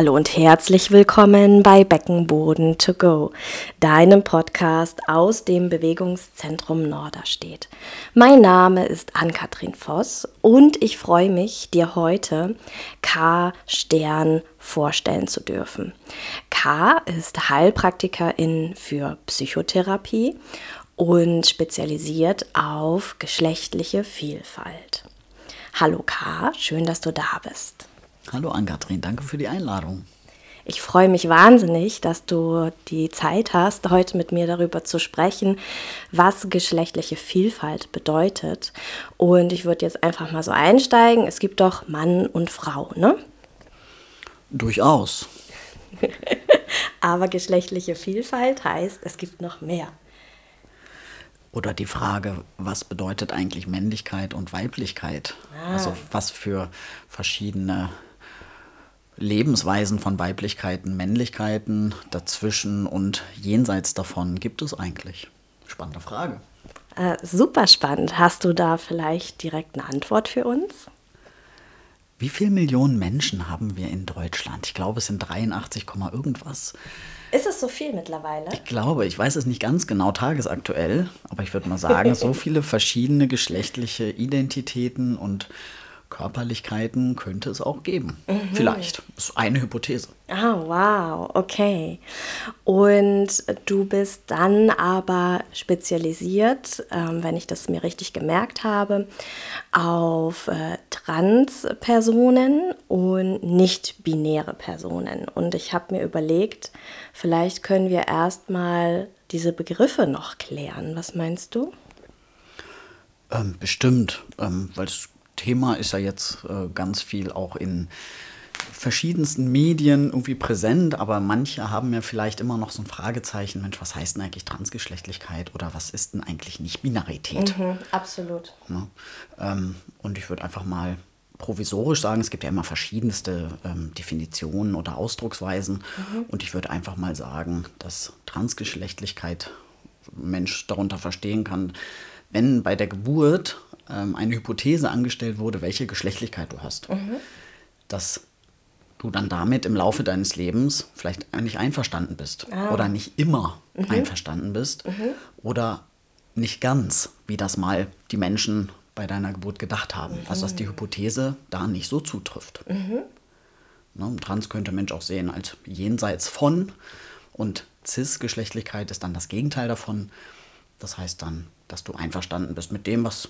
Hallo und herzlich willkommen bei Beckenboden to go, deinem Podcast aus dem Bewegungszentrum Norderstedt. Mein Name ist Ann-Kathrin Voss und ich freue mich, dir heute K. Stern vorstellen zu dürfen. K. ist Heilpraktikerin für Psychotherapie und spezialisiert auf geschlechtliche Vielfalt. Hallo K., schön, dass du da bist. Hallo Ann-Kathrin, danke für die Einladung. Ich freue mich wahnsinnig, dass du die Zeit hast, heute mit mir darüber zu sprechen, was geschlechtliche Vielfalt bedeutet. Und ich würde jetzt einfach mal so einsteigen. Es gibt doch Mann und Frau, ne? Durchaus. Aber geschlechtliche Vielfalt heißt, es gibt noch mehr. Oder die Frage, was bedeutet eigentlich Männlichkeit und Weiblichkeit? Ah. Also was für verschiedene Lebensweisen von Weiblichkeiten, Männlichkeiten dazwischen und jenseits davon gibt es eigentlich? Spannende Frage. Äh, super spannend. Hast du da vielleicht direkt eine Antwort für uns? Wie viele Millionen Menschen haben wir in Deutschland? Ich glaube, es sind 83, irgendwas. Ist es so viel mittlerweile? Ich glaube, ich weiß es nicht ganz genau tagesaktuell, aber ich würde mal sagen, so viele verschiedene geschlechtliche Identitäten und Körperlichkeiten könnte es auch geben. Mhm. Vielleicht. Das ist eine Hypothese. Ah, wow, okay. Und du bist dann aber spezialisiert, ähm, wenn ich das mir richtig gemerkt habe, auf äh, Transpersonen und nicht-binäre Personen. Und ich habe mir überlegt, vielleicht können wir erstmal diese Begriffe noch klären. Was meinst du? Ähm, bestimmt, ähm, weil es Thema ist ja jetzt äh, ganz viel auch in verschiedensten Medien irgendwie präsent, aber manche haben ja vielleicht immer noch so ein Fragezeichen, Mensch, was heißt denn eigentlich Transgeschlechtlichkeit oder was ist denn eigentlich Nicht-Binarität? Mhm, absolut. Ja, ähm, und ich würde einfach mal provisorisch sagen, es gibt ja immer verschiedenste ähm, Definitionen oder Ausdrucksweisen mhm. und ich würde einfach mal sagen, dass Transgeschlechtlichkeit Mensch darunter verstehen kann, wenn bei der Geburt ähm, eine Hypothese angestellt wurde, welche Geschlechtlichkeit du hast. Mhm. Dass du dann damit im Laufe deines Lebens vielleicht nicht einverstanden bist ah. oder nicht immer mhm. einverstanden bist mhm. oder nicht ganz, wie das mal die Menschen bei deiner Geburt gedacht haben. Also dass die Hypothese da nicht so zutrifft. Mhm. Ne, Trans könnte Mensch auch sehen als jenseits von und Cis-Geschlechtlichkeit ist dann das Gegenteil davon. Das heißt dann, dass du einverstanden bist mit dem, was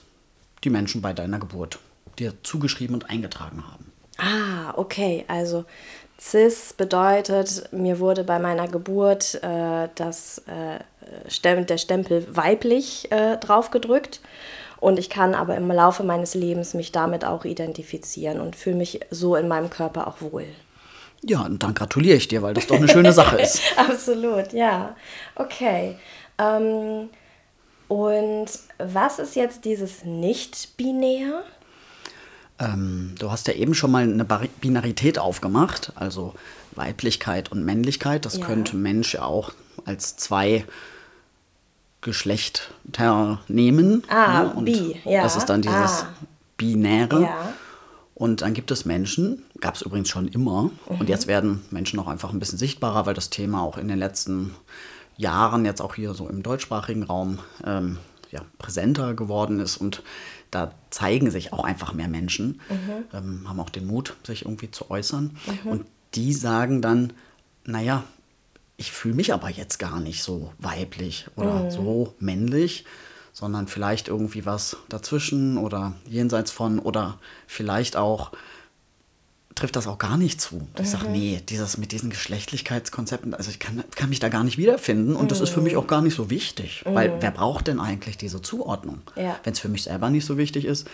die Menschen bei deiner Geburt dir zugeschrieben und eingetragen haben. Ah, okay. Also CIS bedeutet, mir wurde bei meiner Geburt äh, das, äh, der Stempel weiblich äh, draufgedrückt. Und ich kann aber im Laufe meines Lebens mich damit auch identifizieren und fühle mich so in meinem Körper auch wohl. Ja, und dann gratuliere ich dir, weil das doch eine schöne Sache ist. Absolut, ja. Okay. Ähm, und was ist jetzt dieses Nicht-Binär? Ähm, du hast ja eben schon mal eine Binarität aufgemacht, also Weiblichkeit und Männlichkeit. Das ja. könnte Mensch ja auch als zwei Geschlechter nehmen. Ah, ne? und bi, ja. Das ist dann dieses ah. Binäre. Ja. Und dann gibt es Menschen, gab es übrigens schon immer, mhm. und jetzt werden Menschen auch einfach ein bisschen sichtbarer, weil das Thema auch in den letzten Jahren jetzt auch hier so im deutschsprachigen Raum ähm, ja, präsenter geworden ist und da zeigen sich auch einfach mehr Menschen, mhm. ähm, haben auch den Mut, sich irgendwie zu äußern. Mhm. Und die sagen dann, naja, ich fühle mich aber jetzt gar nicht so weiblich oder mhm. so männlich, sondern vielleicht irgendwie was dazwischen oder jenseits von oder vielleicht auch trifft das auch gar nicht zu. Ich mhm. sage, nee, dieses mit diesen Geschlechtlichkeitskonzepten, also ich kann, kann mich da gar nicht wiederfinden und mhm. das ist für mich auch gar nicht so wichtig, mhm. weil wer braucht denn eigentlich diese Zuordnung? Ja. Wenn es für mich selber nicht so wichtig ist,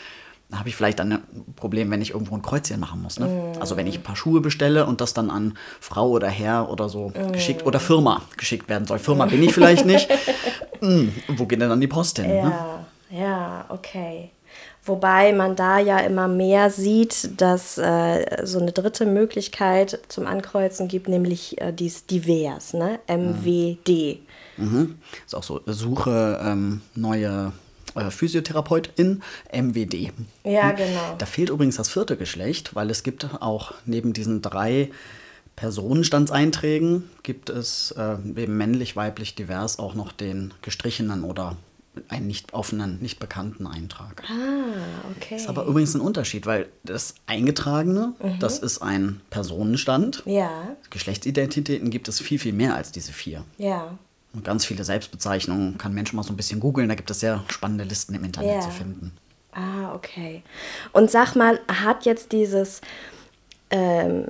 dann habe ich vielleicht dann ein Problem, wenn ich irgendwo ein Kreuzchen machen muss. Ne? Mhm. Also wenn ich ein paar Schuhe bestelle und das dann an Frau oder Herr oder so mhm. geschickt oder Firma geschickt werden soll. Firma bin ich vielleicht nicht. hm, wo geht denn dann die Post hin? Ja, ne? ja, okay. Wobei man da ja immer mehr sieht, dass äh, so eine dritte Möglichkeit zum Ankreuzen gibt, nämlich äh, dies divers, ne? MWD. Mhm. Ist auch so, suche ähm, neue äh, Physiotherapeutin, MWD. Ja, genau. Da fehlt übrigens das vierte Geschlecht, weil es gibt auch neben diesen drei Personenstandseinträgen gibt es äh, eben männlich, weiblich, divers auch noch den gestrichenen oder einen nicht offenen, nicht bekannten Eintrag. Ah, okay. Ist aber übrigens ein Unterschied, weil das Eingetragene, mhm. das ist ein Personenstand. Ja. Geschlechtsidentitäten gibt es viel, viel mehr als diese vier. Ja. Und ganz viele Selbstbezeichnungen kann Menschen mal so ein bisschen googeln. Da gibt es sehr spannende Listen im Internet ja. zu finden. Ah, okay. Und sag mal, hat jetzt dieses ähm,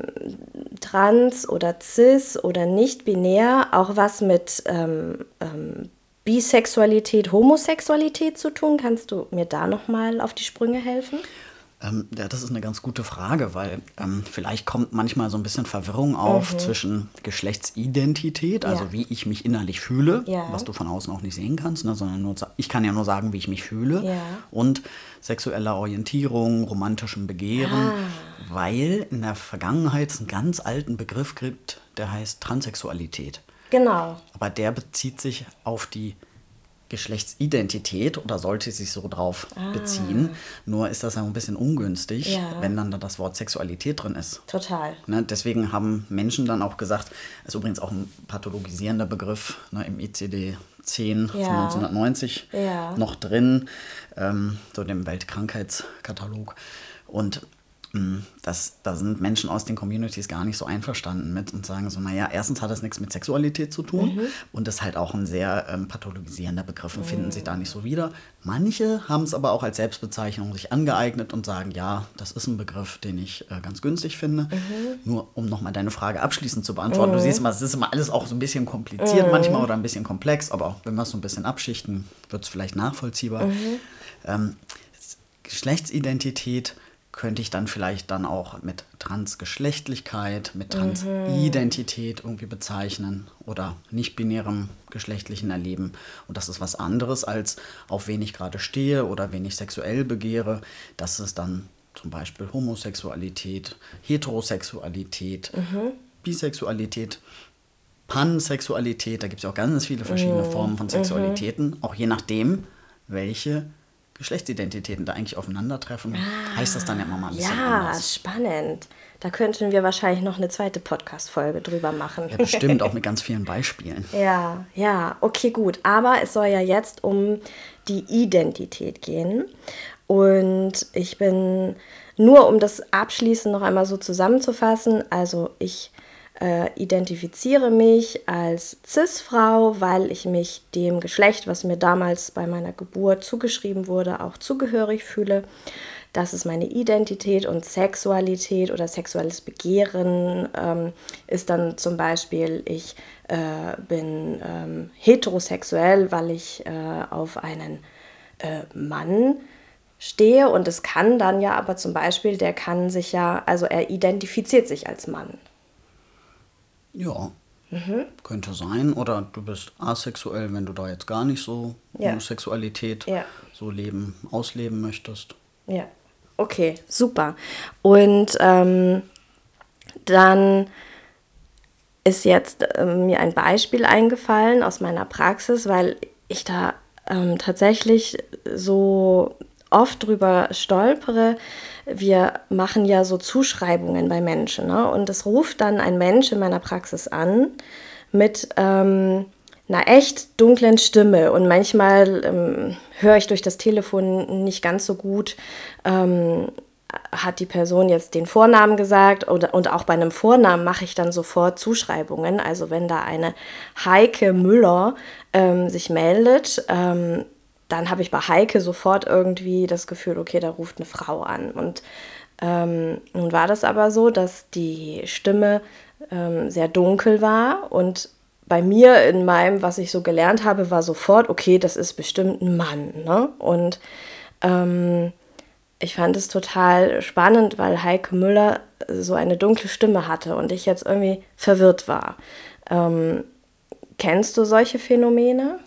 trans oder cis oder nicht binär auch was mit ähm, ähm, Bisexualität, Homosexualität zu tun? Kannst du mir da noch mal auf die Sprünge helfen? Ähm, ja, das ist eine ganz gute Frage, weil ähm, vielleicht kommt manchmal so ein bisschen Verwirrung auf mhm. zwischen Geschlechtsidentität, also ja. wie ich mich innerlich fühle, ja. was du von außen auch nicht sehen kannst, ne, sondern nur, ich kann ja nur sagen, wie ich mich fühle, ja. und sexueller Orientierung, romantischem Begehren, ah. weil in der Vergangenheit es einen ganz alten Begriff gibt, der heißt Transsexualität. Genau. Aber der bezieht sich auf die Geschlechtsidentität oder sollte sich so drauf ah. beziehen. Nur ist das ja ein bisschen ungünstig, ja. wenn dann da das Wort Sexualität drin ist. Total. Ne, deswegen haben Menschen dann auch gesagt, ist übrigens auch ein pathologisierender Begriff ne, im ICD 10 ja. von 1990 ja. noch drin, ähm, so dem Weltkrankheitskatalog. Und das, da sind Menschen aus den Communities gar nicht so einverstanden mit und sagen so, naja, erstens hat das nichts mit Sexualität zu tun mhm. und ist halt auch ein sehr ähm, pathologisierender Begriff und mhm. finden sich da nicht so wieder. Manche haben es aber auch als Selbstbezeichnung sich angeeignet und sagen, ja, das ist ein Begriff, den ich äh, ganz günstig finde. Mhm. Nur um nochmal deine Frage abschließend zu beantworten, du mhm. siehst mal, es ist immer alles auch so ein bisschen kompliziert mhm. manchmal oder ein bisschen komplex, aber auch wenn wir es so ein bisschen abschichten, wird es vielleicht nachvollziehbar. Mhm. Ähm, Geschlechtsidentität könnte ich dann vielleicht dann auch mit Transgeschlechtlichkeit, mit mhm. Transidentität irgendwie bezeichnen oder nicht-binärem geschlechtlichen Erleben. Und das ist was anderes als auf wen ich gerade stehe oder wen ich sexuell begehre. Das ist dann zum Beispiel Homosexualität, Heterosexualität, mhm. Bisexualität. Pansexualität, da gibt es ja auch ganz viele verschiedene mhm. Formen von Sexualitäten, mhm. auch je nachdem, welche Geschlechtsidentitäten da eigentlich aufeinandertreffen, ah, heißt das dann ja immer mal ein bisschen Ja, anders. spannend. Da könnten wir wahrscheinlich noch eine zweite Podcast-Folge drüber machen. Ja, bestimmt, auch mit ganz vielen Beispielen. Ja, ja, okay, gut. Aber es soll ja jetzt um die Identität gehen. Und ich bin nur, um das abschließend noch einmal so zusammenzufassen, also ich äh, identifiziere mich als CIS-Frau, weil ich mich dem Geschlecht, was mir damals bei meiner Geburt zugeschrieben wurde, auch zugehörig fühle. Das ist meine Identität und Sexualität oder sexuelles Begehren ähm, ist dann zum Beispiel, ich äh, bin ähm, heterosexuell, weil ich äh, auf einen äh, Mann stehe und es kann dann ja aber zum Beispiel, der kann sich ja, also er identifiziert sich als Mann. Ja. Mhm. Könnte sein. Oder du bist asexuell, wenn du da jetzt gar nicht so ja. Homosexualität ja. so leben, ausleben möchtest. Ja. Okay, super. Und ähm, dann ist jetzt äh, mir ein Beispiel eingefallen aus meiner Praxis, weil ich da ähm, tatsächlich so oft drüber stolpere, wir machen ja so Zuschreibungen bei Menschen. Ne? Und es ruft dann ein Mensch in meiner Praxis an mit ähm, einer echt dunklen Stimme. Und manchmal ähm, höre ich durch das Telefon nicht ganz so gut, ähm, hat die Person jetzt den Vornamen gesagt oder, und auch bei einem Vornamen mache ich dann sofort Zuschreibungen. Also wenn da eine Heike Müller ähm, sich meldet, ähm, dann habe ich bei Heike sofort irgendwie das Gefühl, okay, da ruft eine Frau an. Und ähm, nun war das aber so, dass die Stimme ähm, sehr dunkel war und bei mir in meinem, was ich so gelernt habe, war sofort, okay, das ist bestimmt ein Mann. Ne? Und ähm, ich fand es total spannend, weil Heike Müller so eine dunkle Stimme hatte und ich jetzt irgendwie verwirrt war. Ähm, kennst du solche Phänomene?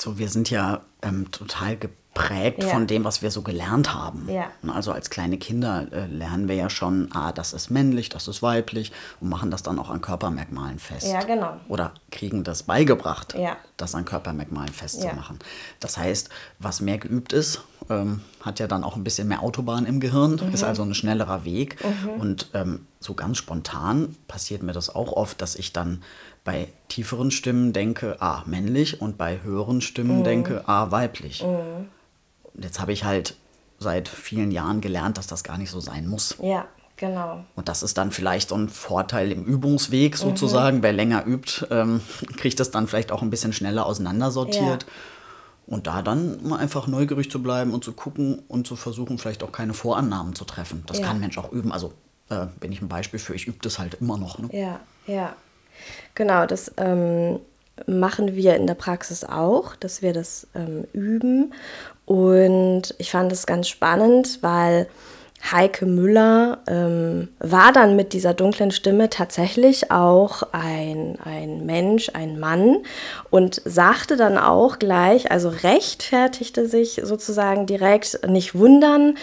Also wir sind ja ähm, total geprägt ja. von dem, was wir so gelernt haben. Ja. Also als kleine Kinder äh, lernen wir ja schon, ah, das ist männlich, das ist weiblich und machen das dann auch an Körpermerkmalen fest. Ja, genau. Oder kriegen das beigebracht, ja. das an Körpermerkmalen festzumachen. Das heißt, was mehr geübt ist, ähm, hat ja dann auch ein bisschen mehr Autobahn im Gehirn, mhm. ist also ein schnellerer Weg. Mhm. Und ähm, so ganz spontan passiert mir das auch oft, dass ich dann bei tieferen Stimmen denke, ah, männlich und bei höheren Stimmen mhm. denke, ah, weiblich. Mhm. Und jetzt habe ich halt seit vielen Jahren gelernt, dass das gar nicht so sein muss. Ja, genau. Und das ist dann vielleicht so ein Vorteil im Übungsweg sozusagen. Mhm. Wer länger übt, ähm, kriegt das dann vielleicht auch ein bisschen schneller auseinandersortiert. Ja. Und da dann mal einfach neugierig zu bleiben und zu gucken und zu versuchen, vielleicht auch keine Vorannahmen zu treffen. Das ja. kann ein Mensch auch üben. Also äh, bin ich ein Beispiel für, ich übe das halt immer noch. Ne? Ja, ja. Genau, das ähm, machen wir in der Praxis auch, dass wir das ähm, üben. Und ich fand es ganz spannend, weil Heike Müller ähm, war dann mit dieser dunklen Stimme tatsächlich auch ein, ein Mensch, ein Mann und sagte dann auch gleich, also rechtfertigte sich sozusagen direkt, nicht wundern,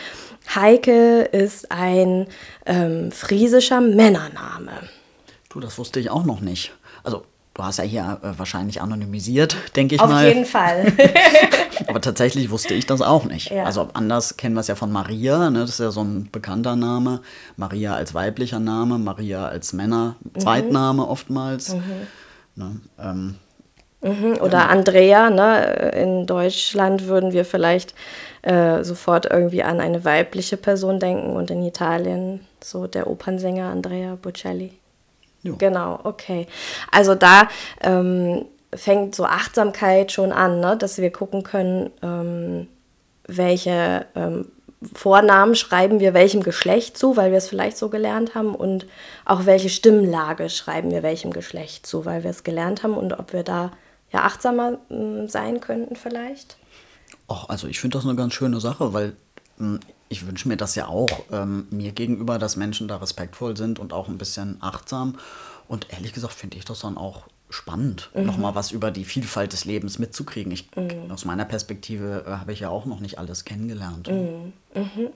Heike ist ein ähm, friesischer Männername. Du, das wusste ich auch noch nicht. Also Du hast ja hier äh, wahrscheinlich anonymisiert, denke ich Auf mal. Auf jeden Fall. Aber tatsächlich wusste ich das auch nicht. Ja. Also anders kennen wir es ja von Maria, ne? das ist ja so ein bekannter Name. Maria als weiblicher Name, Maria als Männer, mhm. Zweitname oftmals. Mhm. Ne? Ähm, mhm. Oder ja. Andrea, ne? in Deutschland würden wir vielleicht äh, sofort irgendwie an eine weibliche Person denken und in Italien so der Opernsänger Andrea Bocelli. Jo. Genau, okay. Also da ähm, fängt so Achtsamkeit schon an, ne? dass wir gucken können, ähm, welche ähm, Vornamen schreiben wir welchem Geschlecht zu, weil wir es vielleicht so gelernt haben und auch welche Stimmlage schreiben wir welchem Geschlecht zu, weil wir es gelernt haben und ob wir da ja achtsamer äh, sein könnten vielleicht. Ach, also ich finde das eine ganz schöne Sache, weil hm, ich wünsche mir das ja auch ähm, mir gegenüber, dass Menschen da respektvoll sind und auch ein bisschen achtsam. Und ehrlich gesagt finde ich das dann auch spannend, mhm. nochmal was über die Vielfalt des Lebens mitzukriegen. Ich, mhm. Aus meiner Perspektive äh, habe ich ja auch noch nicht alles kennengelernt. Mhm. mhm.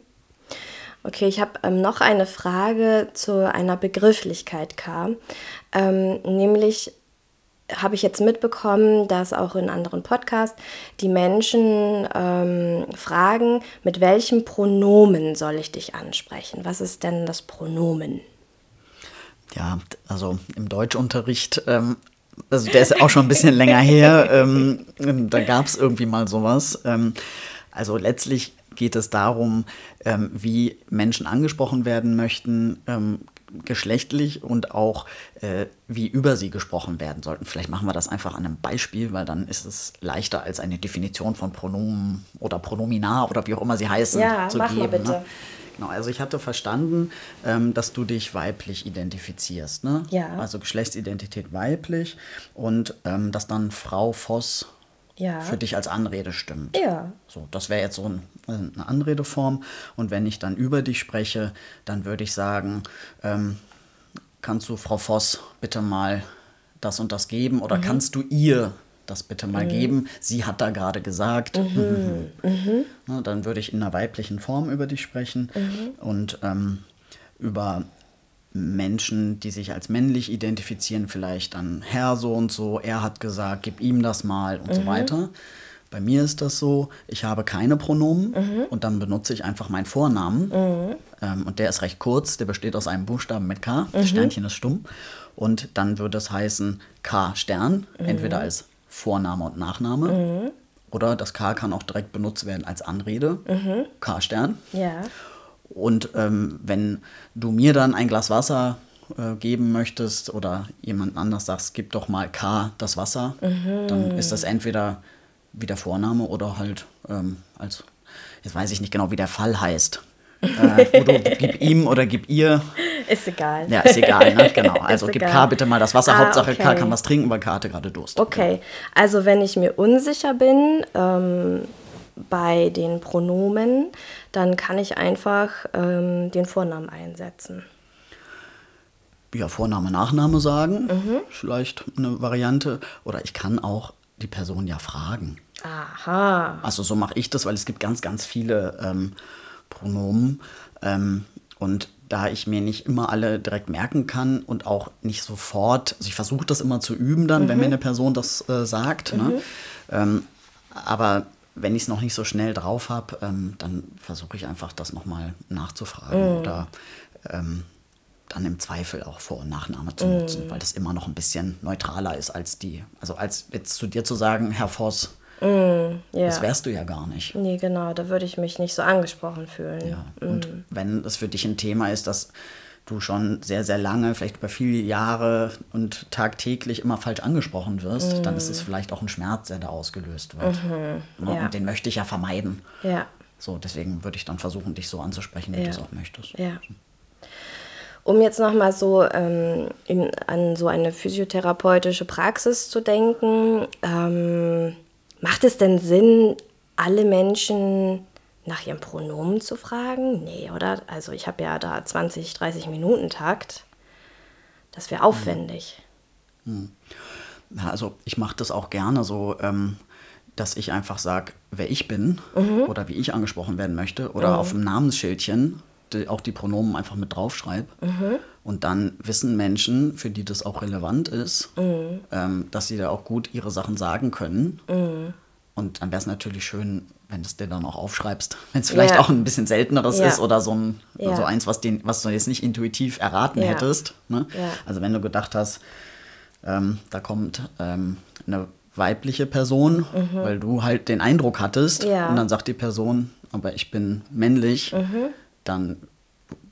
Okay, ich habe ähm, noch eine Frage zu einer Begrifflichkeit, K. Ähm, nämlich habe ich jetzt mitbekommen, dass auch in anderen Podcasts die Menschen ähm, fragen, mit welchem Pronomen soll ich dich ansprechen? Was ist denn das Pronomen? Ja, also im Deutschunterricht, ähm, also der ist auch schon ein bisschen länger her, ähm, da gab es irgendwie mal sowas. Ähm, also letztlich geht es darum, ähm, wie Menschen angesprochen werden möchten, ähm, geschlechtlich und auch äh, wie über sie gesprochen werden sollten. Vielleicht machen wir das einfach an einem Beispiel, weil dann ist es leichter als eine Definition von Pronomen oder Pronomina oder wie auch immer sie heißen ja, zu mach geben. Mal bitte. Ne? Genau, also ich hatte verstanden, ähm, dass du dich weiblich identifizierst. Ne? Ja. Also Geschlechtsidentität weiblich und ähm, dass dann Frau Voss ja. für dich als Anrede stimmt. Ja. So, das wäre jetzt so ein, eine Anredeform. Und wenn ich dann über dich spreche, dann würde ich sagen, ähm, kannst du Frau Voss bitte mal das und das geben oder mhm. kannst du ihr das bitte mal mhm. geben? Sie hat da gerade gesagt. Mhm. mhm. Na, dann würde ich in einer weiblichen Form über dich sprechen mhm. und ähm, über Menschen, die sich als männlich identifizieren, vielleicht dann Herr so und so, er hat gesagt, gib ihm das mal und mhm. so weiter. Bei mir ist das so, ich habe keine Pronomen mhm. und dann benutze ich einfach meinen Vornamen. Mhm. Ähm, und der ist recht kurz, der besteht aus einem Buchstaben mit K, das mhm. Sternchen ist stumm. Und dann würde es heißen K Stern, mhm. entweder als Vorname und Nachname. Mhm. Oder das K kann auch direkt benutzt werden als Anrede. K Stern. Ja. Und ähm, wenn du mir dann ein Glas Wasser äh, geben möchtest oder jemand anders sagst, gib doch mal K das Wasser, mhm. dann ist das entweder wie der Vorname oder halt ähm, als, jetzt weiß ich nicht genau, wie der Fall heißt. Äh, du gib ihm oder gib ihr. Ist egal. Ja, ist egal, ne? genau. Also gib K bitte mal das Wasser. Ah, Hauptsache okay. K kann was trinken, weil K hatte gerade Durst. Okay, also wenn ich mir unsicher bin, ähm, bei den Pronomen, dann kann ich einfach ähm, den Vornamen einsetzen. Ja, Vorname, Nachname sagen, mhm. vielleicht eine Variante. Oder ich kann auch die Person ja fragen. Aha. Also so mache ich das, weil es gibt ganz, ganz viele ähm, Pronomen. Ähm, und da ich mir nicht immer alle direkt merken kann und auch nicht sofort, also ich versuche das immer zu üben dann, mhm. wenn mir eine Person das äh, sagt. Ne? Mhm. Ne? Ähm, aber wenn ich es noch nicht so schnell drauf habe, ähm, dann versuche ich einfach das nochmal nachzufragen mm. oder ähm, dann im Zweifel auch Vor- und Nachname zu nutzen, mm. weil das immer noch ein bisschen neutraler ist als die. Also als jetzt zu dir zu sagen, Herr Voss, mm, ja. das wärst du ja gar nicht. Nee, genau, da würde ich mich nicht so angesprochen fühlen. Ja. Und mm. wenn es für dich ein Thema ist, dass du schon sehr, sehr lange, vielleicht über viele Jahre und tagtäglich immer falsch angesprochen wirst, mm. dann ist es vielleicht auch ein Schmerz, der da ausgelöst wird. Mhm. Ja. Und den möchte ich ja vermeiden. Ja. So, deswegen würde ich dann versuchen, dich so anzusprechen, wie ja. du es auch möchtest. Ja. Um jetzt nochmal so ähm, in, an so eine physiotherapeutische Praxis zu denken, ähm, macht es denn Sinn, alle Menschen nach ihrem Pronomen zu fragen? Nee, oder? Also ich habe ja da 20, 30 Minuten Takt. Das wäre aufwendig. Hm. Ja, also ich mache das auch gerne so, ähm, dass ich einfach sage, wer ich bin mhm. oder wie ich angesprochen werden möchte oder mhm. auf dem Namensschildchen die, auch die Pronomen einfach mit draufschreibe. Mhm. Und dann wissen Menschen, für die das auch relevant ist, mhm. ähm, dass sie da auch gut ihre Sachen sagen können. Mhm. Und dann wäre es natürlich schön, wenn du es dir dann auch aufschreibst, wenn es vielleicht ja. auch ein bisschen selteneres ja. ist oder so, ein, ja. so eins, was, den, was du jetzt nicht intuitiv erraten hättest. Ne? Also wenn du gedacht hast, ähm, da kommt ähm, eine weibliche Person, mhm. weil du halt den Eindruck hattest und dann sagt die Person, aber ich bin männlich, mhm dann,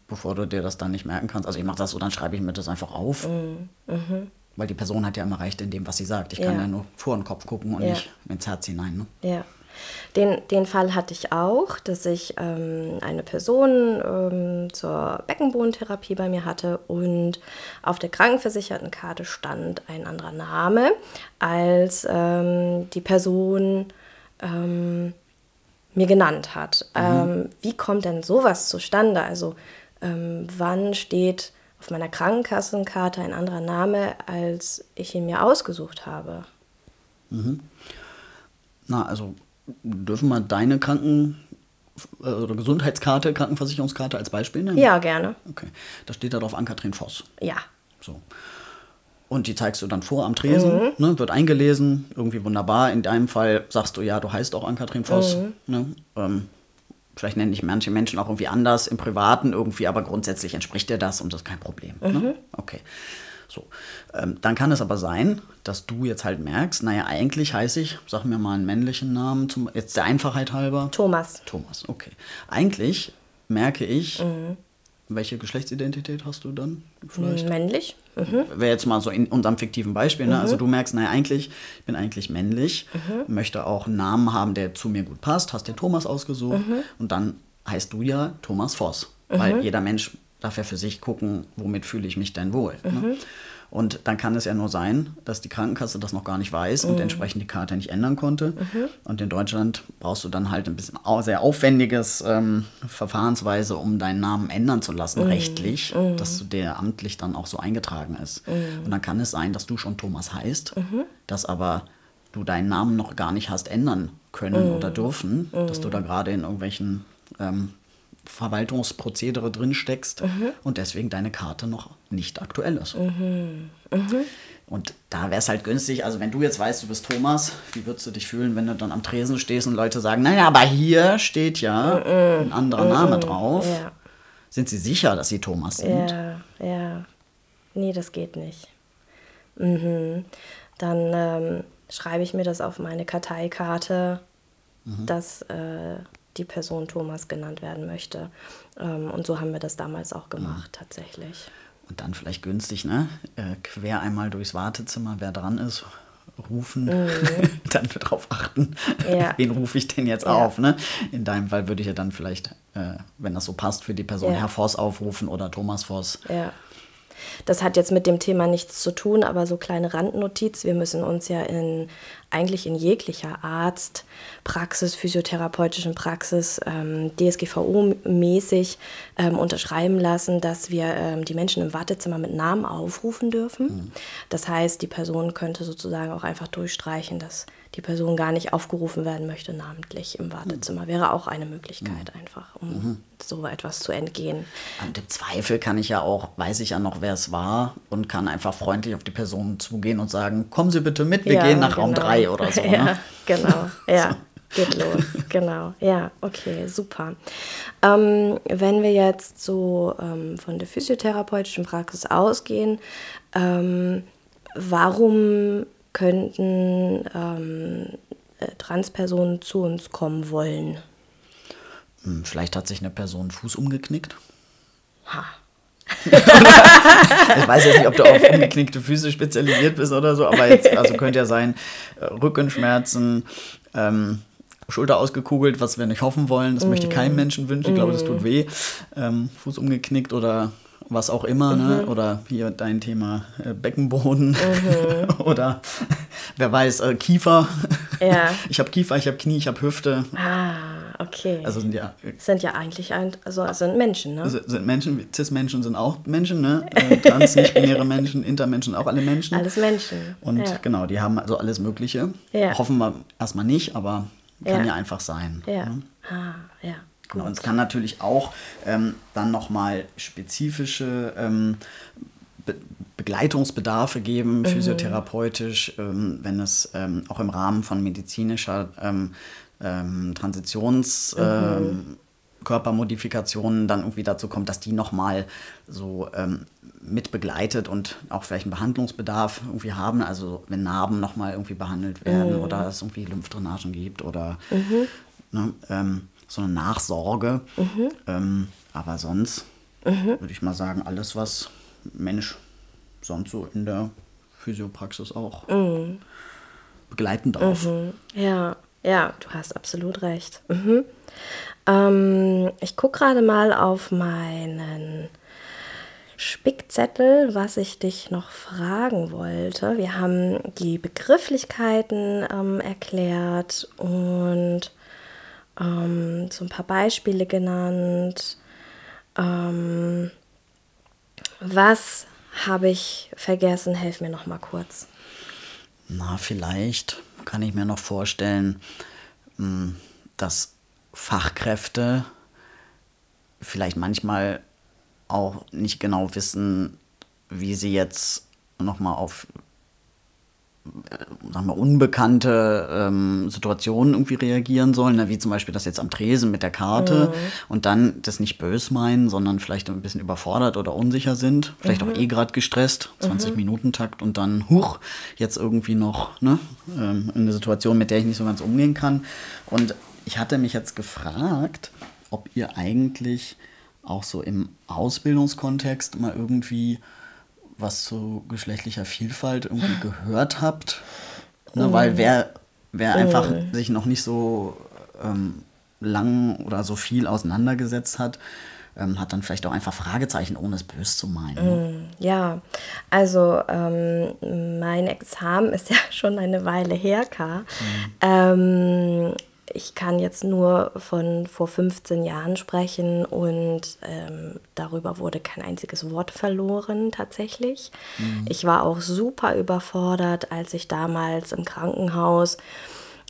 bevor du dir das dann nicht merken kannst, also ich mache das so, dann schreibe ich mir das einfach auf. Mhm. Mhm. Weil die Person hat ja immer recht in dem, was sie sagt. Ich kann ja, ja nur vor den Kopf gucken und ja. nicht ins Herz hinein. Ne? Ja. Den, den Fall hatte ich auch, dass ich ähm, eine Person ähm, zur Beckenbodentherapie bei mir hatte und auf der Krankenversichertenkarte stand ein anderer Name als ähm, die Person, ähm, mir genannt hat. Mhm. Ähm, wie kommt denn sowas zustande? Also ähm, wann steht auf meiner Krankenkassenkarte ein anderer Name, als ich ihn mir ausgesucht habe? Mhm. Na, also dürfen wir deine Kranken- oder Gesundheitskarte, Krankenversicherungskarte als Beispiel nehmen? Ja, gerne. Okay. Da steht da drauf Ann-Kathrin Voss. Ja. So. Und die zeigst du dann vor am Tresen, mhm. ne, wird eingelesen, irgendwie wunderbar. In deinem Fall sagst du, ja, du heißt auch Ann-Kathrin Voss. Mhm. Ne? Ähm, vielleicht nennen dich manche Menschen auch irgendwie anders im Privaten irgendwie, aber grundsätzlich entspricht dir das und das ist kein Problem. Ne? Mhm. Ne? Okay. So. Ähm, dann kann es aber sein, dass du jetzt halt merkst, naja, eigentlich heiße ich, sag mir mal einen männlichen Namen, zum, jetzt der Einfachheit halber. Thomas. Thomas, okay. Eigentlich merke ich, mhm. Welche Geschlechtsidentität hast du dann vielleicht? Männlich. Mhm. Wäre jetzt mal so in unserem fiktiven Beispiel. Ne? Also mhm. Also du merkst, naja, eigentlich, ich bin eigentlich männlich, mhm. möchte auch einen Namen haben, der zu mir gut passt, hast dir Thomas ausgesucht mhm. und dann heißt du ja Thomas Voss. Weil mhm. jeder Mensch darf ja für sich gucken, womit fühle ich mich denn wohl. Ne? Und dann kann es ja nur sein, dass die Krankenkasse das noch gar nicht weiß mhm. und entsprechend die Karte nicht ändern konnte. Mhm. Und in Deutschland brauchst du dann halt ein bisschen sehr aufwendiges ähm, Verfahrensweise, um deinen Namen ändern zu lassen, mhm. rechtlich, mhm. dass du der amtlich dann auch so eingetragen ist. Mhm. Und dann kann es sein, dass du schon Thomas heißt, mhm. dass aber du deinen Namen noch gar nicht hast ändern können oder dürfen, dass du da gerade in irgendwelchen ähm, Verwaltungsprozedere drin steckst mhm. und deswegen deine Karte noch nicht aktuell ist. Mhm. Mhm. Und da wäre es halt günstig, also wenn du jetzt weißt, du bist Thomas, wie würdest du dich fühlen, wenn du dann am Tresen stehst und Leute sagen, naja, aber hier steht ja mhm. ein anderer mhm. Name drauf. Ja. Sind sie sicher, dass sie Thomas sind? Ja, ja. Nee, das geht nicht. Mhm. Dann ähm, schreibe ich mir das auf meine Karteikarte, dass äh, die Person Thomas genannt werden möchte. Ähm, und so haben wir das damals auch gemacht, mhm. tatsächlich. Und dann vielleicht günstig, ne? Äh, quer einmal durchs Wartezimmer, wer dran ist, rufen, mhm. dann darauf achten, ja. wen rufe ich denn jetzt ja. auf. Ne? In deinem Fall würde ich ja dann vielleicht, äh, wenn das so passt, für die Person ja. Herr Voss aufrufen oder Thomas Voss. Ja. Das hat jetzt mit dem Thema nichts zu tun, aber so kleine Randnotiz. Wir müssen uns ja in eigentlich in jeglicher Arztpraxis, physiotherapeutischen Praxis, ähm, DSGVO-mäßig ähm, unterschreiben lassen, dass wir ähm, die Menschen im Wartezimmer mit Namen aufrufen dürfen. Mhm. Das heißt, die Person könnte sozusagen auch einfach durchstreichen, dass die Person gar nicht aufgerufen werden möchte, namentlich im Wartezimmer. Wäre auch eine Möglichkeit mhm. einfach, um mhm. so etwas zu entgehen. Und im Zweifel kann ich ja auch, weiß ich ja noch, wer es war und kann einfach freundlich auf die Person zugehen und sagen, kommen Sie bitte mit, wir ja, gehen nach genau. Raum 3 oder so. ja, ne? genau, ja. Geht los, genau. Ja, okay, super. Ähm, wenn wir jetzt so ähm, von der physiotherapeutischen Praxis ausgehen, ähm, warum könnten ähm, äh, Transpersonen zu uns kommen wollen? Hm, vielleicht hat sich eine Person Fuß umgeknickt. Ha. ich weiß jetzt nicht, ob du auf umgeknickte Füße spezialisiert bist oder so, aber jetzt, also könnte ja sein, äh, Rückenschmerzen, ähm, Schulter ausgekugelt, was wir nicht hoffen wollen. Das mm. möchte keinem Menschen wünschen. Ich glaube, das tut mm. weh. Ähm, Fuß umgeknickt oder was auch immer, ne? mhm. ne? oder hier dein Thema äh, Beckenboden mhm. oder wer weiß, äh, Kiefer. Ja. Ich habe Kiefer, ich habe Knie, ich habe Hüfte. Ah, okay. Also sind ja. Sind ja eigentlich ein, also sind Menschen, ne? Sind Menschen, Cis-Menschen sind auch Menschen, ne? Äh, trans, nicht-binäre Menschen, Intermenschen auch alle Menschen. Alles Menschen. Und ja. genau, die haben also alles Mögliche. Ja. Hoffen wir erstmal nicht, aber kann ja, ja einfach sein. Ja. Ne? Ah, ja. Genau, und es kann natürlich auch ähm, dann nochmal spezifische ähm, Be Begleitungsbedarfe geben, mhm. physiotherapeutisch, ähm, wenn es ähm, auch im Rahmen von medizinischer ähm, ähm, Transitions- mhm. Körpermodifikationen dann irgendwie dazu kommt, dass die nochmal so ähm, mit begleitet und auch vielleicht einen Behandlungsbedarf irgendwie haben. Also wenn Narben nochmal irgendwie behandelt werden mhm. oder es irgendwie Lymphdrainagen gibt oder mhm. ne, ähm, so eine Nachsorge. Mhm. Ähm, aber sonst mhm. würde ich mal sagen, alles, was Mensch sonst so in der Physiopraxis auch mhm. begleiten darf. Mhm. Ja, ja, du hast absolut recht. Mhm. Ähm, ich gucke gerade mal auf meinen Spickzettel, was ich dich noch fragen wollte. Wir haben die Begrifflichkeiten ähm, erklärt und ähm, so ein paar Beispiele genannt. Ähm, was habe ich vergessen? Helf mir noch mal kurz. Na, vielleicht kann ich mir noch vorstellen, hm, dass Fachkräfte vielleicht manchmal auch nicht genau wissen, wie sie jetzt nochmal auf äh, sagen wir, unbekannte ähm, Situationen irgendwie reagieren sollen, ne? wie zum Beispiel das jetzt am Tresen mit der Karte mhm. und dann das nicht bös meinen, sondern vielleicht ein bisschen überfordert oder unsicher sind, vielleicht mhm. auch eh gerade gestresst, 20 mhm. Minuten Takt und dann, huch, jetzt irgendwie noch ne, ähm, eine Situation, mit der ich nicht so ganz umgehen kann. Und ich hatte mich jetzt gefragt, ob ihr eigentlich auch so im Ausbildungskontext mal irgendwie was zu geschlechtlicher Vielfalt irgendwie gehört habt. Ne, mm. Weil wer, wer mm. einfach sich noch nicht so ähm, lang oder so viel auseinandergesetzt hat, ähm, hat dann vielleicht auch einfach Fragezeichen, ohne es böse zu meinen. Ne? Mm, ja, also ähm, mein Examen ist ja schon eine Weile her, K. Mhm. Ich kann jetzt nur von vor 15 Jahren sprechen und ähm, darüber wurde kein einziges Wort verloren tatsächlich. Mhm. Ich war auch super überfordert, als ich damals im Krankenhaus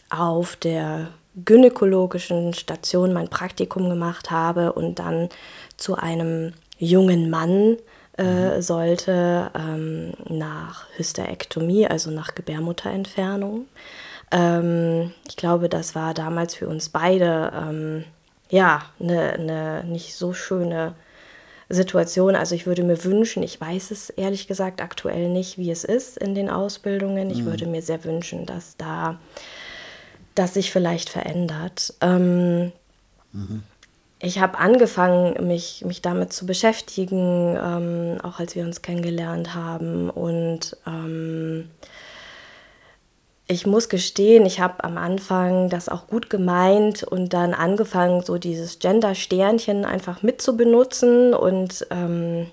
auf der gynäkologischen Station mein Praktikum gemacht habe und dann zu einem jungen Mann äh, mhm. sollte ähm, nach Hysterektomie, also nach Gebärmutterentfernung. Ähm, ich glaube, das war damals für uns beide ähm, ja eine ne nicht so schöne Situation. Also ich würde mir wünschen, ich weiß es ehrlich gesagt aktuell nicht, wie es ist in den Ausbildungen. Ich mhm. würde mir sehr wünschen, dass da das sich vielleicht verändert. Ähm, mhm. Ich habe angefangen, mich, mich damit zu beschäftigen, ähm, auch als wir uns kennengelernt haben. Und ähm, ich muss gestehen, ich habe am Anfang das auch gut gemeint und dann angefangen, so dieses Gender-Sternchen einfach mitzubenutzen und ähm,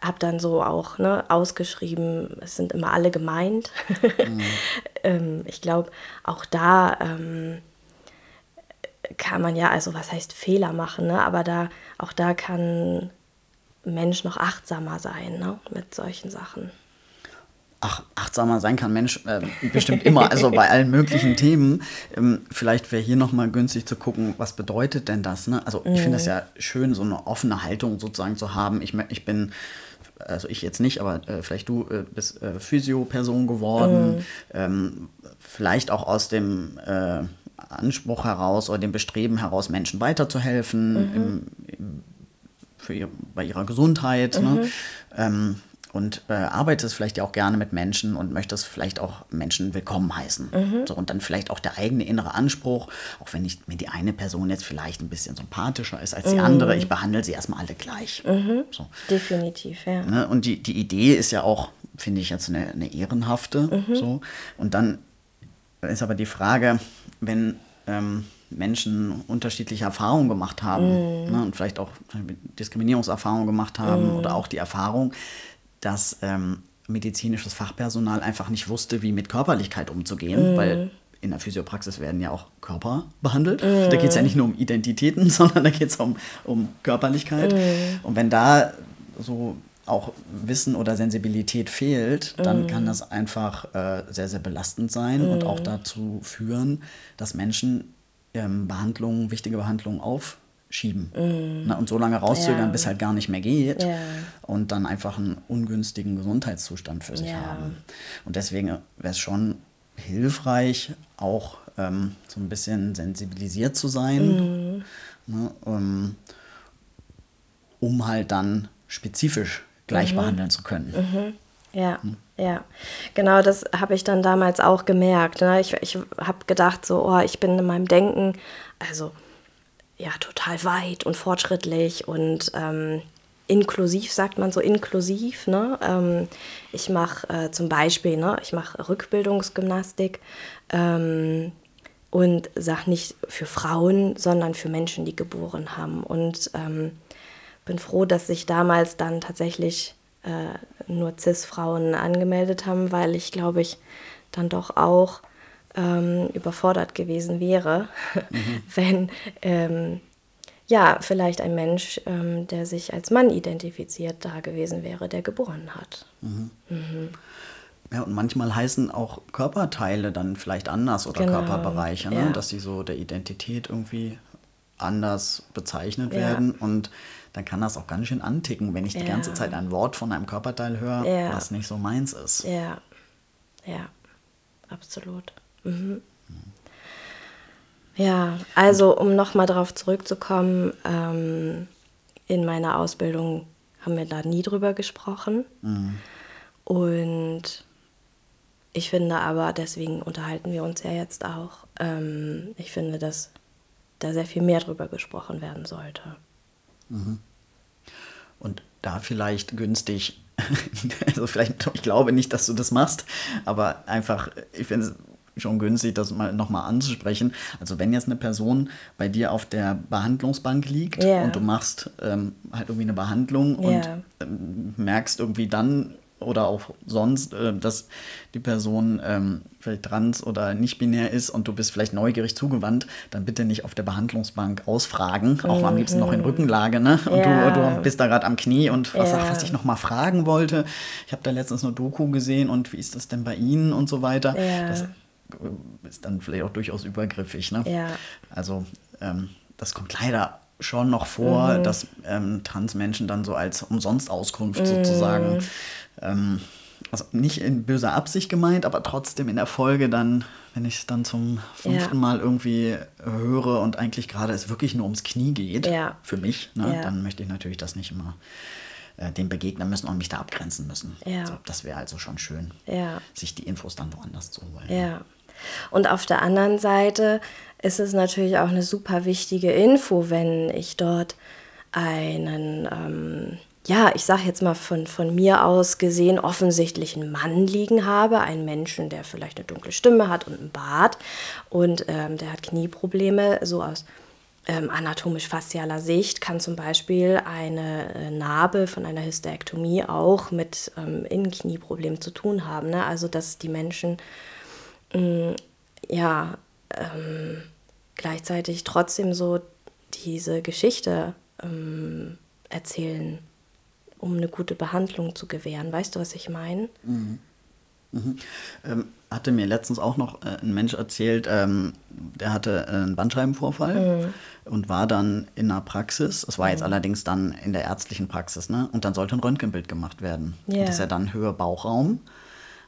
habe dann so auch ne, ausgeschrieben, es sind immer alle gemeint. Mhm. ähm, ich glaube, auch da ähm, kann man ja, also was heißt Fehler machen, ne? aber da, auch da kann Mensch noch achtsamer sein ne? mit solchen Sachen ach, achtsamer sein kann Mensch äh, bestimmt immer, also bei allen möglichen Themen. Ähm, vielleicht wäre hier nochmal günstig zu gucken, was bedeutet denn das? Ne? Also ich finde das mhm. ja schön, so eine offene Haltung sozusagen zu haben. Ich, ich bin also ich jetzt nicht, aber äh, vielleicht du äh, bist äh, Physio-Person geworden, mhm. ähm, vielleicht auch aus dem äh, Anspruch heraus oder dem Bestreben heraus, Menschen weiterzuhelfen mhm. im, im, für ihr, bei ihrer Gesundheit. Ne? Mhm. Ne? Ähm, und äh, arbeitest vielleicht ja auch gerne mit Menschen und möchtest vielleicht auch Menschen willkommen heißen. Mhm. So, und dann vielleicht auch der eigene innere Anspruch, auch wenn ich, mir die eine Person jetzt vielleicht ein bisschen sympathischer ist als die mhm. andere, ich behandle sie erstmal alle gleich. Mhm. So. Definitiv, ja. Ne? Und die, die Idee ist ja auch, finde ich, jetzt eine, eine ehrenhafte. Mhm. So. Und dann ist aber die Frage, wenn ähm, Menschen unterschiedliche Erfahrungen gemacht haben mm. ne, und vielleicht auch Diskriminierungserfahrungen gemacht haben mm. oder auch die Erfahrung, dass ähm, medizinisches Fachpersonal einfach nicht wusste, wie mit Körperlichkeit umzugehen, mm. weil in der Physiopraxis werden ja auch Körper behandelt. Mm. Da geht es ja nicht nur um Identitäten, sondern da geht es um, um Körperlichkeit. Mm. Und wenn da so auch Wissen oder Sensibilität fehlt, dann mm. kann das einfach äh, sehr, sehr belastend sein und auch dazu führen, dass Menschen ähm, Behandlungen, wichtige Behandlungen auf schieben. Mm. Na, und so lange rauszögern, ja. bis halt gar nicht mehr geht ja. und dann einfach einen ungünstigen Gesundheitszustand für sich ja. haben. Und deswegen wäre es schon hilfreich, auch ähm, so ein bisschen sensibilisiert zu sein, mm. ne, um, um, halt dann spezifisch gleich mhm. behandeln zu können. Mhm. Ja, hm. ja. Genau, das habe ich dann damals auch gemerkt. Ne? Ich, ich habe gedacht, so, oh, ich bin in meinem Denken, also ja total weit und fortschrittlich und ähm, inklusiv, sagt man so inklusiv. Ne? Ähm, ich mache äh, zum Beispiel, ne, ich mache Rückbildungsgymnastik ähm, und sage nicht für Frauen, sondern für Menschen, die geboren haben. Und ähm, bin froh, dass sich damals dann tatsächlich äh, nur CIS-Frauen angemeldet haben, weil ich glaube ich dann doch auch ähm, überfordert gewesen wäre, mhm. wenn ähm, ja vielleicht ein Mensch, ähm, der sich als Mann identifiziert, da gewesen wäre, der geboren hat. Mhm. Mhm. Ja, und manchmal heißen auch Körperteile dann vielleicht anders oder genau. Körperbereiche, ne? Ja. dass sie so der Identität irgendwie anders bezeichnet ja. werden. Und dann kann das auch ganz schön anticken, wenn ich die ganze Zeit ein Wort von einem Körperteil höre, was nicht so meins ist. Ja, ja, absolut. Mhm. Ja, also um nochmal darauf zurückzukommen, ähm, in meiner Ausbildung haben wir da nie drüber gesprochen. Mhm. Und ich finde aber, deswegen unterhalten wir uns ja jetzt auch, ähm, ich finde, dass da sehr viel mehr drüber gesprochen werden sollte. Mhm. Und da vielleicht günstig, also vielleicht, ich glaube nicht, dass du das machst, aber einfach, ich finde es schon günstig, das mal nochmal anzusprechen. Also wenn jetzt eine Person bei dir auf der Behandlungsbank liegt yeah. und du machst ähm, halt irgendwie eine Behandlung yeah. und ähm, merkst irgendwie dann oder auch sonst, äh, dass die Person ähm, vielleicht trans oder nicht binär ist und du bist vielleicht neugierig zugewandt, dann bitte nicht auf der Behandlungsbank ausfragen, auch am liebsten noch in mhm. Rückenlage, ne? Und ja. du, du, bist da gerade am Knie und was, ja. was ich noch mal fragen wollte, ich habe da letztens eine Doku gesehen und wie ist das denn bei Ihnen und so weiter. Ja. Das ist dann vielleicht auch durchaus übergriffig. Ne? Ja. Also ähm, das kommt leider schon noch vor, mhm. dass ähm, Transmenschen dann so als Umsonstauskunft mhm. sozusagen, ähm, also nicht in böser Absicht gemeint, aber trotzdem in der Folge dann, wenn ich es dann zum fünften ja. Mal irgendwie höre und eigentlich gerade es wirklich nur ums Knie geht, ja. für mich, ne, ja. dann möchte ich natürlich das nicht immer äh, dem begegnen müssen und mich da abgrenzen müssen. Also, das wäre also schon schön, sich die Infos dann woanders zu holen. Und auf der anderen Seite ist es natürlich auch eine super wichtige Info, wenn ich dort einen, ähm, ja, ich sage jetzt mal von, von mir aus gesehen, offensichtlichen Mann liegen habe, einen Menschen, der vielleicht eine dunkle Stimme hat und einen Bart und ähm, der hat Knieprobleme, so aus ähm, anatomisch-faszialer Sicht kann zum Beispiel eine äh, Narbe von einer Hysterektomie auch mit ähm, Innenknieproblemen zu tun haben. Ne? Also dass die Menschen Mm, ja, ähm, gleichzeitig trotzdem so diese Geschichte ähm, erzählen, um eine gute Behandlung zu gewähren. Weißt du, was ich meine? Mhm. Mhm. Ähm, hatte mir letztens auch noch äh, ein Mensch erzählt, ähm, der hatte äh, einen Bandscheibenvorfall mhm. und war dann in einer Praxis. Es war jetzt mhm. allerdings dann in der ärztlichen Praxis, ne? Und dann sollte ein Röntgenbild gemacht werden. Yeah. Und das ist ja dann Höhe Bauchraum.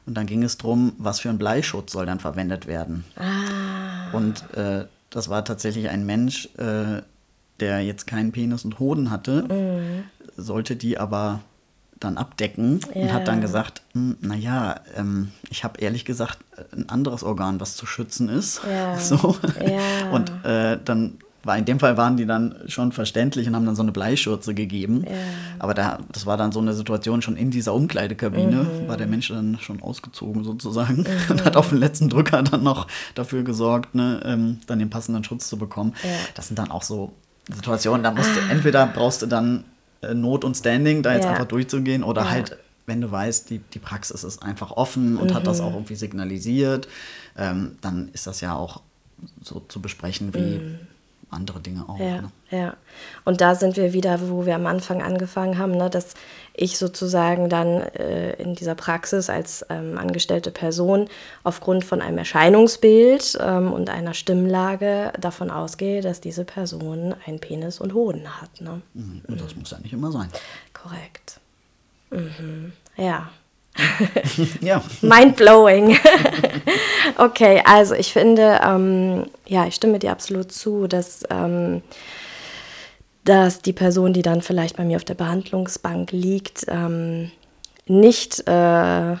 Und dann ging es darum, was für ein Bleischutz soll dann verwendet werden. Ah. Und äh, das war tatsächlich ein Mensch, äh, der jetzt keinen Penis und Hoden hatte, Mhm. sollte die aber dann abdecken und hat dann Ja. gesagt, "Hm, naja, ähm, ich habe ehrlich gesagt ein anderes Organ, was zu schützen ist. Ja. So. Ja. Und äh, dann war in dem Fall waren die dann schon verständlich und haben dann so eine Bleischürze gegeben. Ja. Aber da, das war dann so eine Situation schon in dieser Umkleidekabine, Mhm. war der Mensch dann schon ausgezogen sozusagen und hat auf den letzten Drücker dann noch dafür gesorgt, ne, ähm, dann den passenden Schutz zu bekommen. Ja. Das sind dann auch so Situationen, da musst du, entweder brauchst du dann äh, Not und Standing, da jetzt Ja. einfach durchzugehen, oder halt, wenn du weißt, die, die Praxis ist einfach offen und hat Mhm. das auch irgendwie signalisiert, ähm, dann ist das ja auch so zu besprechen wie andere Dinge auch. Mhm. Ja, Ne? ja. Und da sind wir wieder, wo wir am Anfang angefangen haben, ne, dass ich sozusagen dann äh, in dieser Praxis als ähm, angestellte Person aufgrund von einem Erscheinungsbild ähm, und einer Stimmlage davon ausgehe, dass diese Person einen Penis und Hoden hat. Ne? Mhm. Und das muss ja nicht immer sein. Korrekt. Mhm. Ja. Ja. Mind blowing. okay, also ich finde, ähm, ja, ich stimme dir absolut zu, dass, ähm, dass die Person, die dann vielleicht bei mir auf der Behandlungsbank liegt, ähm, nicht äh,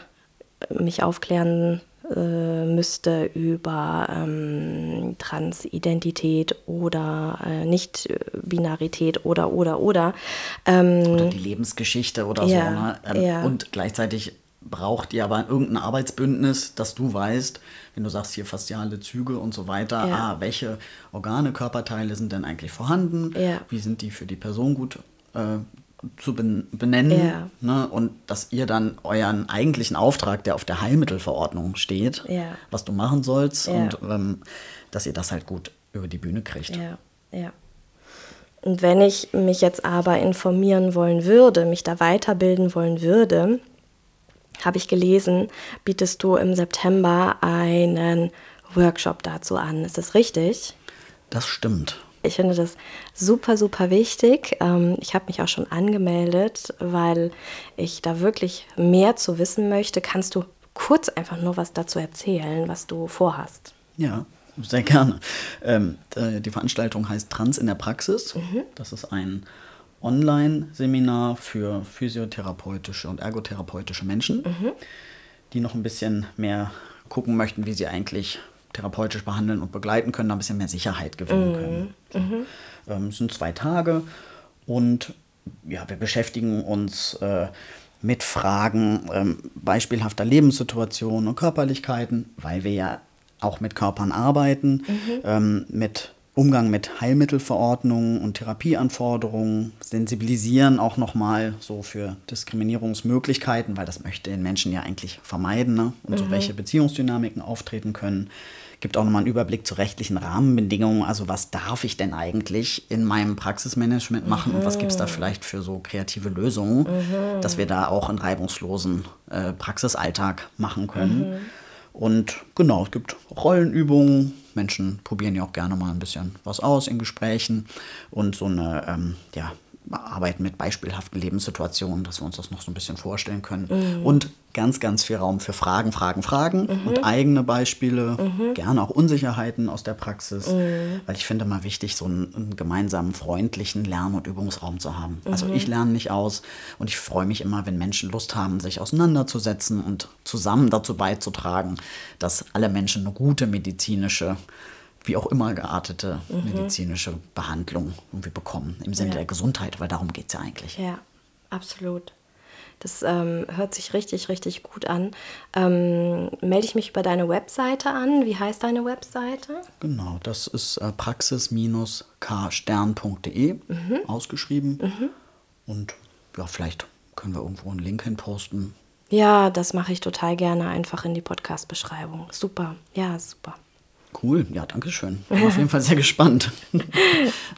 mich aufklären äh, müsste über ähm, Transidentität oder äh, Nicht-Binarität oder, oder, oder. Ähm, Oder die Lebensgeschichte oder Ja, so. Ne? Ähm, ja. Und gleichzeitig braucht ihr aber irgendein Arbeitsbündnis, dass du weißt, wenn du sagst hier fasziale Züge und so weiter, Ja. ah, welche Organe, Körperteile sind denn eigentlich vorhanden, Ja. wie sind die für die Person gut äh, zu ben benennen Ja. ne? und dass ihr dann euren eigentlichen Auftrag, der auf der Heilmittelverordnung steht, was du machen sollst und ähm, dass ihr das halt gut über die Bühne kriegt. Ja. Und wenn ich mich jetzt aber informieren wollen würde, mich da weiterbilden wollen würde, habe ich gelesen, bietest du im September einen Workshop dazu an. Ist das richtig? Das stimmt. Ich finde das super, super wichtig. Ähm, ich habe mich auch schon angemeldet, weil ich da wirklich mehr zu wissen möchte. Kannst du kurz einfach nur was dazu erzählen, was du vorhast? Ja, sehr gerne. Ähm, d- die Veranstaltung heißt Trans in der Praxis. Das ist ein Online-Seminar für physiotherapeutische und ergotherapeutische Menschen, die noch ein bisschen mehr gucken möchten, wie sie eigentlich therapeutisch behandeln und begleiten können, da ein bisschen mehr Sicherheit gewinnen können. So. Ähm, es sind zwei Tage und ja, wir beschäftigen uns äh, mit Fragen ähm, beispielhafter Lebenssituationen und Körperlichkeiten, weil wir ja auch mit Körpern arbeiten, ähm, mit Umgang mit Heilmittelverordnungen und Therapieanforderungen, sensibilisieren auch nochmal so für Diskriminierungsmöglichkeiten, weil das möchte den Menschen ja eigentlich vermeiden ne? und so welche Beziehungsdynamiken auftreten können. Gibt auch nochmal einen Überblick zu rechtlichen Rahmenbedingungen, also was darf ich denn eigentlich in meinem Praxismanagement machen und was gibt es da vielleicht für so kreative Lösungen, dass wir da auch einen reibungslosen äh, Praxisalltag machen können. Und genau, es gibt Rollenübungen. Menschen probieren ja auch gerne mal ein bisschen was aus in Gesprächen und so eine ähm, ja, Arbeit mit beispielhaften Lebenssituationen, dass wir uns das noch so ein bisschen vorstellen können. Und ganz, ganz viel Raum für Fragen, Fragen, Fragen und eigene Beispiele, gerne auch Unsicherheiten aus der Praxis, weil ich finde mal wichtig, so einen, einen gemeinsamen, freundlichen Lern- und Übungsraum zu haben. Also ich lerne nicht aus und ich freue mich immer, wenn Menschen Lust haben, sich auseinanderzusetzen und zusammen dazu beizutragen, dass alle Menschen eine gute medizinische wie auch immer geartete medizinische Behandlung irgendwie bekommen, im Sinne Ja. der Gesundheit, weil darum geht es ja eigentlich. Ja, absolut. Das ähm, hört sich richtig, richtig gut an. Ähm, melde ich mich über deine Webseite an. Wie heißt deine Webseite? Genau, das ist äh, praxis-kstern.de Mhm. ausgeschrieben. Und ja, vielleicht können wir irgendwo einen Link hin posten. Ja, das mache ich total gerne einfach in die Podcast-Beschreibung. Super. Ja, super. Cool, ja, danke schön. Bin auf jeden Fall sehr gespannt,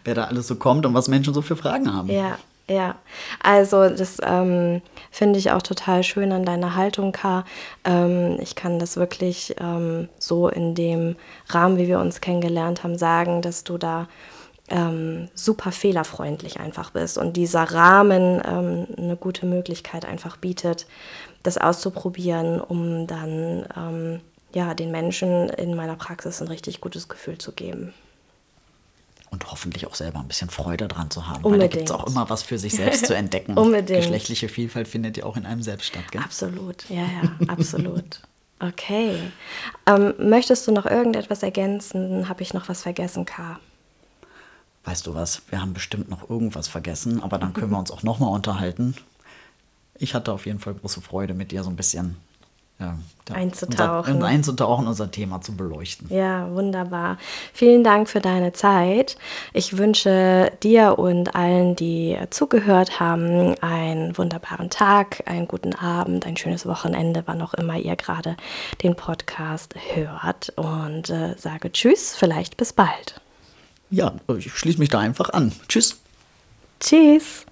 wer da alles so kommt und was Menschen so für Fragen haben. Ja, ja. Also das ähm, finde ich auch total schön an deiner Haltung, K. Ähm, ich kann das wirklich ähm, so in dem Rahmen, wie wir uns kennengelernt haben, sagen, dass du da ähm, super fehlerfreundlich einfach bist und dieser Rahmen ähm, eine gute Möglichkeit einfach bietet, das auszuprobieren, um dann ähm, ja, den Menschen in meiner Praxis ein richtig gutes Gefühl zu geben. Und hoffentlich auch selber ein bisschen Freude dran zu haben. Unbedingt. Weil da gibt es auch immer was für sich selbst zu entdecken. Unbedingt. Geschlechtliche Vielfalt findet ja auch in einem selbst statt. Gell? Absolut, ja, ja, absolut. Okay. Ähm, möchtest du noch irgendetwas ergänzen? Habe ich noch was vergessen, K? Weißt du was? Wir haben bestimmt noch irgendwas vergessen, aber dann können wir uns auch nochmal unterhalten. Ich hatte auf jeden Fall große Freude, mit dir so ein bisschen ja, einzutauchen. Unser, einzutauchen, unser Thema zu beleuchten. Ja, wunderbar. Vielen Dank für deine Zeit. Ich wünsche dir und allen, die zugehört haben, einen wunderbaren Tag, einen guten Abend, ein schönes Wochenende, wann auch immer ihr gerade den Podcast hört. Und äh, sage Tschüss, vielleicht bis bald. Ja, ich schließe mich da einfach an. Tschüss. Tschüss.